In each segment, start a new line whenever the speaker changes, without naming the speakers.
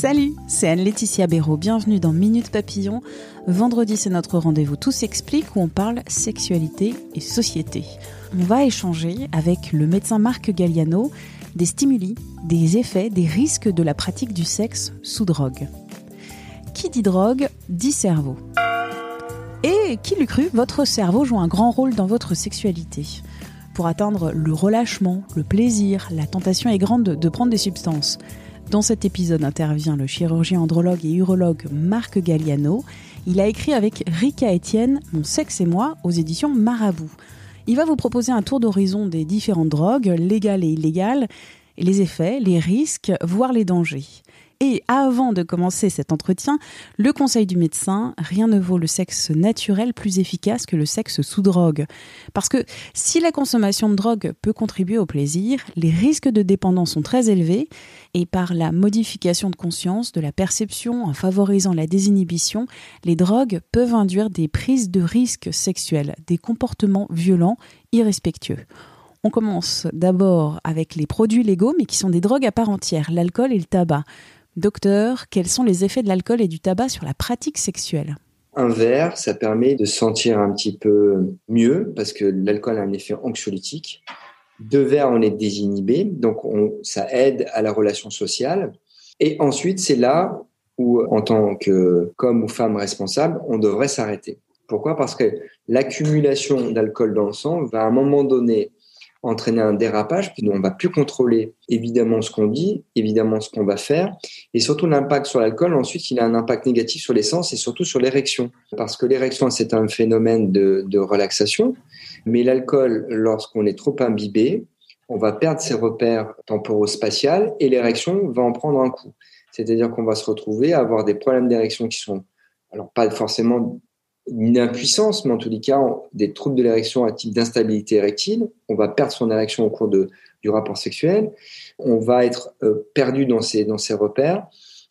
Salut, c'est Anne-Laetitia Béraud. Bienvenue dans Minute Papillon. Vendredi, c'est notre rendez-vous Tout s'explique où on parle sexualité et société. On va échanger avec le médecin Marc Galliano des stimuli, des effets, des risques de la pratique du sexe sous drogue. Qui dit drogue dit cerveau. Et qui l'eût cru, votre cerveau joue un grand rôle dans votre sexualité. Pour atteindre le relâchement, le plaisir, la tentation est grande de prendre des substances. Dans cet épisode intervient le chirurgien andrologue et urologue Marc Galliano. Il a écrit avec Rika Etienne Mon sexe et moi aux éditions Marabout. Il va vous proposer un tour d'horizon des différentes drogues, légales et illégales, les effets, les risques, voire les dangers. Et avant de commencer cet entretien, le conseil du médecin, rien ne vaut le sexe naturel plus efficace que le sexe sous drogue. Parce que si la consommation de drogue peut contribuer au plaisir, les risques de dépendance sont très élevés et par la modification de conscience, de la perception, en favorisant la désinhibition, les drogues peuvent induire des prises de risques sexuels, des comportements violents, irrespectueux. On commence d'abord avec les produits légaux, mais qui sont des drogues à part entière, l'alcool et le tabac. Docteur, quels sont les effets de l'alcool et du tabac sur la pratique sexuelle?
Un verre, ça permet de sentir un petit peu mieux parce que l'alcool a un effet anxiolytique. Deux verres, on est désinhibé, donc on, ça aide à la relation sociale. Et ensuite, c'est là où, en tant qu'homme ou femme responsable, on devrait s'arrêter. Pourquoi? Parce que l'accumulation d'alcool dans le sang va à un moment donné entraîner un dérapage, puis on va plus contrôler évidemment ce qu'on dit, évidemment ce qu'on va faire, et surtout l'impact sur l'alcool. Ensuite, il a un impact négatif sur l'essence et surtout sur l'érection, parce que l'érection c'est un phénomène de, de relaxation, mais l'alcool, lorsqu'on est trop imbibé, on va perdre ses repères temporo-spatial et l'érection va en prendre un coup. C'est-à-dire qu'on va se retrouver à avoir des problèmes d'érection qui sont alors pas forcément une impuissance, mais en tous les cas, des troubles de l'érection à type d'instabilité érectile. On va perdre son érection au cours de, du rapport sexuel. On va être euh, perdu dans ses, dans ses repères.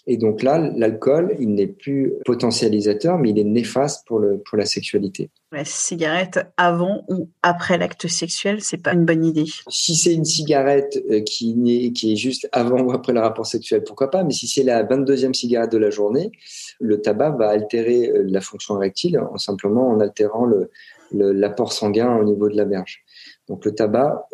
Et donc là, l'alcool, il n'est plus potentialisateur, mais il est néfaste pour, le, pour la sexualité.
La cigarette avant ou après l'acte sexuel, c'est pas une bonne idée.
Si c'est une cigarette euh, qui, est, qui est juste avant ou après le rapport sexuel, pourquoi pas Mais si c'est la 22e cigarette de la journée, le tabac va altérer euh, la fonction érectile en simplement en altérant l'apport sanguin au niveau de la verge. Donc le tabac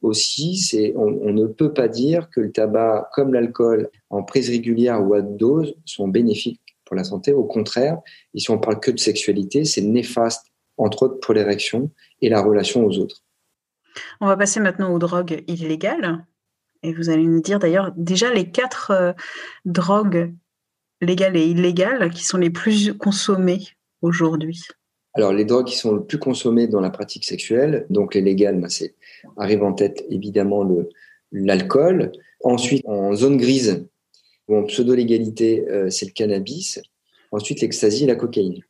aussi, c'est on, ne peut pas dire que le tabac, comme l'alcool, en prise régulière ou à dose, sont bénéfiques pour la santé. Au contraire, si on parle que de sexualité, c'est néfaste, entre autres pour l'érection et la relation aux autres.
On va passer maintenant aux drogues illégales. Et vous allez nous dire d'ailleurs déjà les quatre euh, drogues légales et illégales qui sont les plus consommées aujourd'hui.
Alors, les drogues qui sont le plus consommées dans la pratique sexuelle, donc les légales, ben, c'est arrive en tête évidemment le l'alcool. Ensuite, en zone grise ou en pseudo-légalité, euh, c'est le cannabis. Ensuite, l'ecstasy et la cocaïne.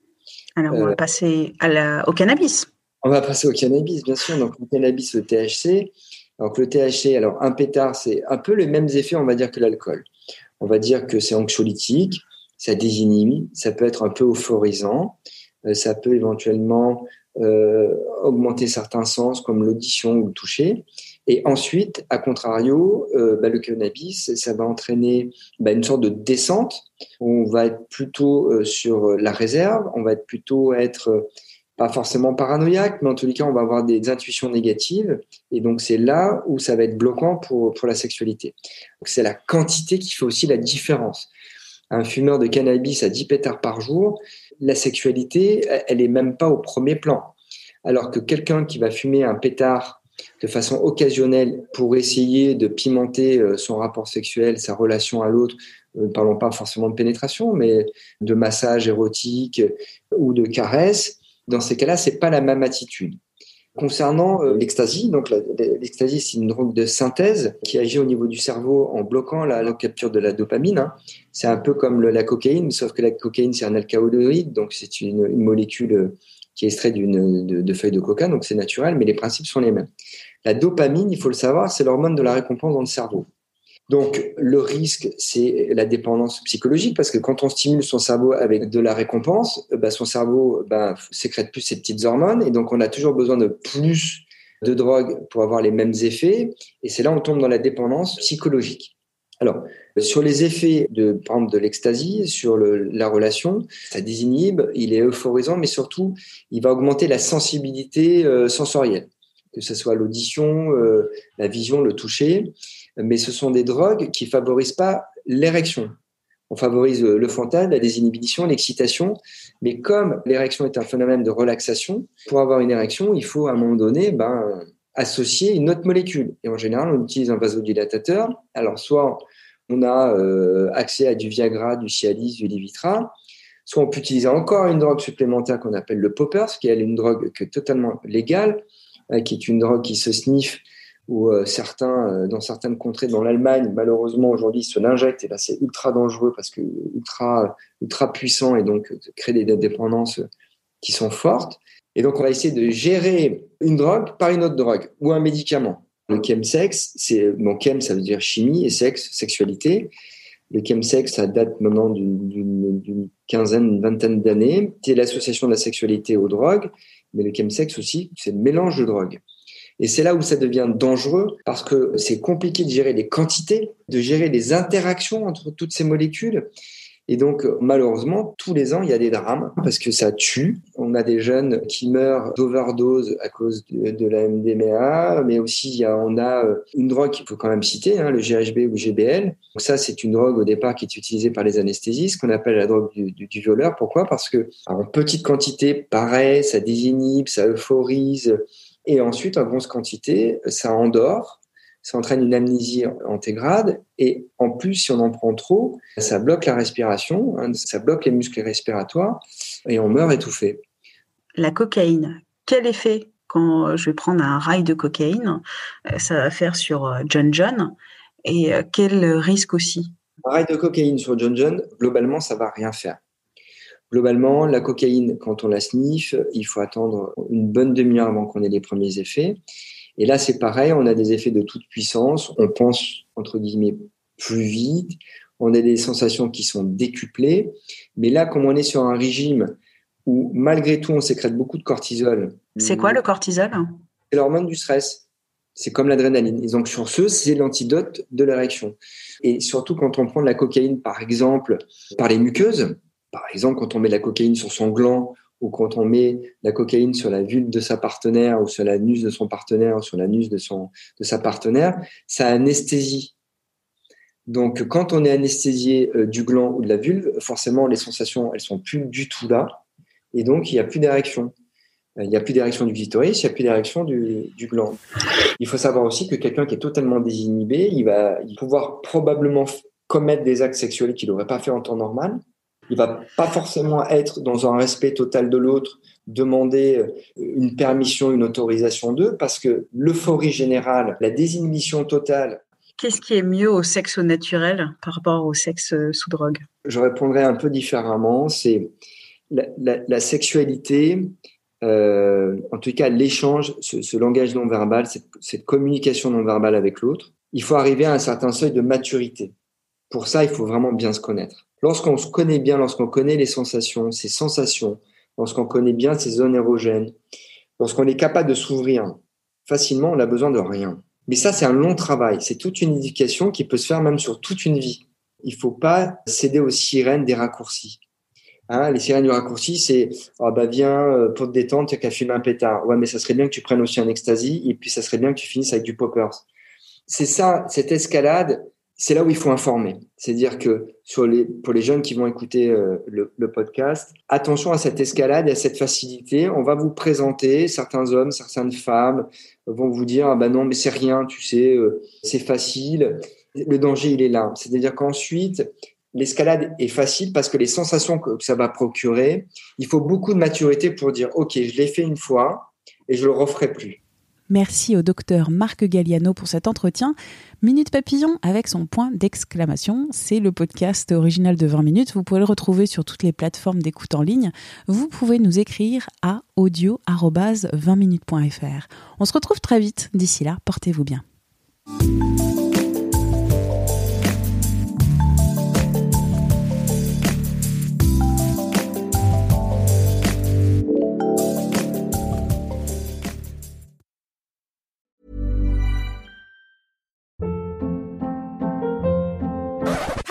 Alors, on va euh, passer à la, au cannabis.
On va passer au cannabis, bien sûr. Donc, le cannabis, le THC. Donc, le THC, alors un pétard, c'est un peu les mêmes effets, on va dire, que l'alcool. On va dire que c'est anxiolytique, ça désinhibe, ça peut être un peu euphorisant. Euh, ça peut éventuellement euh, augmenter certains sens comme l'audition ou le toucher. Et ensuite, à contrario, euh, bah, le cannabis, ça va entraîner bah, une sorte de descente. On va être plutôt sur la réserve, on va être plutôt être pas forcément paranoïaque, mais en tous les cas, on va avoir des intuitions négatives. Et donc, c'est là où ça va être bloquant pour, pour la sexualité. C'est la quantité qui fait aussi la différence. Un fumeur de cannabis à 10 pétards par jour, la sexualité, elle est même pas au premier plan. Alors que quelqu'un qui va fumer un pétard de façon occasionnelle pour essayer de pimenter euh, son rapport sexuel, sa relation à l'autre, ne euh, parlons pas forcément de pénétration, mais de massage érotique ou de caresse, dans ces cas-là, c'est pas la même attitude. Concernant euh, l'ecstasy, donc l'ecstasy c'est une drogue de synthèse qui agit au niveau du cerveau en bloquant la, capture de la dopamine. Hein. C'est un peu comme la cocaïne, sauf que la cocaïne c'est un alcaloïde, donc c'est une, molécule euh, qui est extraite d'une de, de feuilles de coca, donc c'est naturel, mais les principes sont les mêmes. La dopamine, il faut le savoir, c'est l'hormone de la récompense dans le cerveau. Donc, le risque, c'est la dépendance psychologique, parce que quand on stimule son cerveau avec de la récompense, euh, bah, son cerveau bah, sécrète plus ces petites hormones, et donc on a toujours besoin de plus de drogue pour avoir les mêmes effets, et c'est là où on tombe dans la dépendance psychologique. Alors, sur les effets de, par exemple, de l'ecstasy, sur la relation, ça désinhibe, il est euphorisant, mais surtout, il va augmenter la sensibilité euh, sensorielle, que ce soit l'audition, euh, la vision, le toucher mais ce sont des drogues qui favorisent pas l'érection. On favorise le frontal, la désinhibition, l'excitation, mais comme l'érection est un phénomène de relaxation, pour avoir une érection, il faut à un moment donné ben, associer une autre molécule. Et en général, on utilise un vasodilatateur. Alors, soit on a euh, accès à du Viagra, du Cialis, du Levitra, soit on peut utiliser encore une drogue supplémentaire qu'on appelle le poppers, qui est une drogue totalement légale, hein, qui est une drogue qui se sniffe où euh, certains, euh, dans certaines contrées, dans l'Allemagne, malheureusement aujourd'hui, se l'injectent et là c'est ultra dangereux parce que ultra, ultra puissant et donc euh, crée des dépendances qui sont fortes. Et donc on va essayer de gérer une drogue par une autre drogue ou un médicament. Le chemsex, c'est bon chem ça veut dire chimie et sexe, sexualité. Le chemsex, ça date maintenant d'une quinzaine, une vingtaine d'années. C'est l'association de la sexualité aux drogues, mais le chemsex aussi, c'est le mélange de drogues. Et c'est là où ça devient dangereux parce que c'est compliqué de gérer les quantités, de gérer les interactions entre toutes ces molécules. Et donc, malheureusement, tous les ans, il y a des drames parce que ça tue. On a des jeunes qui meurent d'overdose à cause de, la MDMA, mais aussi on a euh, une drogue qu'il faut quand même citer, hein, le GHB ou GBL. Donc ça, c'est une drogue au départ qui est utilisée par les anesthésistes, qu'on appelle la drogue du, du, violeur. Pourquoi? Parce que en petite quantité, pareil, ça désinhibe, ça euphorise, et ensuite, en grosse quantité, ça endort, ça entraîne une amnésie antégrade. Et en plus, si on en prend trop, ça bloque la respiration, hein, ça bloque les muscles respiratoires et on meurt étouffé.
La cocaïne, quel effet quand je vais prendre un rail de cocaïne, euh, ça va faire sur euh, John John et euh, quel risque aussi?
Un rail de cocaïne sur John John, globalement, ça va rien faire. Globalement, la cocaïne, quand on la sniffe, il faut attendre une bonne demi-heure avant qu'on ait les premiers effets. Et là, c'est pareil, on a des effets de toute puissance, on pense, entre guillemets, plus vite, on a des sensations qui sont décuplées. Mais là, comme on est sur un régime où, malgré tout, on sécrète beaucoup de cortisol.
C'est quoi le cortisol?
C'est l'hormone du stress. C'est comme l'adrénaline. Et donc, sur ce, c'est l'antidote de l'érection. Et surtout, quand on prend de la cocaïne, par exemple, par les muqueuses, par exemple, quand on met la cocaïne sur son gland ou quand on met la cocaïne sur la vulve de sa partenaire ou sur l'anus de son partenaire ou sur l'anus de, de sa partenaire, ça anesthésie. Donc, quand on est anesthésié euh, du gland ou de la vulve, forcément, les sensations, elles sont plus du tout là. Et donc, il n'y a plus d'érection. Euh, il n'y a plus d'érection du clitoris, il n'y a plus d'érection du gland. Il faut savoir aussi que quelqu'un qui est totalement désinhibé, il va pouvoir probablement commettre des actes sexuels qu'il n'aurait pas fait en temps normal il va pas forcément être dans un respect total de l'autre, demander euh, une permission, une autorisation d'eux, parce que l'euphorie générale, la désinhibition totale.
Qu'est-ce qui est mieux au sexe naturel par rapport au sexe euh, sous drogue?
Je répondrai un peu différemment. C'est la, sexualité, euh, en tout cas l'échange, ce, langage non verbal, cette, cette communication non verbale avec l'autre. Il faut arriver à un certain seuil de maturité. Pour ça, il faut vraiment bien se connaître. Lorsqu'on se connaît bien, lorsqu'on connaît les sensations, ses sensations, lorsqu'on connaît bien ses zones érogènes, lorsqu'on est capable de s'ouvrir facilement, on n'a besoin de rien. Mais ça, c'est un long travail. C'est toute une éducation qui peut se faire même sur toute une vie. Il faut pas céder aux sirènes des raccourcis. Hein, les sirènes du raccourci, c'est oh bah viens euh, pour te détendre, tu as qu'à fumer un pétard. Ouais, mais ça serait bien que tu prennes aussi un ecstasy et puis ça serait bien que tu finisses avec du poppers. C'est ça, cette escalade, c'est là où il faut informer. C'est-à-dire que sur les, pour les jeunes qui vont écouter euh, le, podcast, attention à cette escalade et à cette facilité. On va vous présenter certains hommes, certaines femmes vont vous dire ah ben non mais c'est rien, tu sais, euh, c'est facile. Le danger il est là. C'est-à-dire qu'ensuite l'escalade est facile parce que les sensations que ça va procurer, il faut beaucoup de maturité pour dire ok je l'ai fait une fois et je le referai plus.
Merci au docteur Marc Galliano pour cet entretien. Minute Papillon avec son point d'exclamation. C'est le podcast original de 20 minutes. Vous pouvez le retrouver sur toutes les plateformes d'écoute en ligne. Vous pouvez nous écrire à audio-20minutes.fr. On se retrouve très vite. D'ici là, portez-vous bien.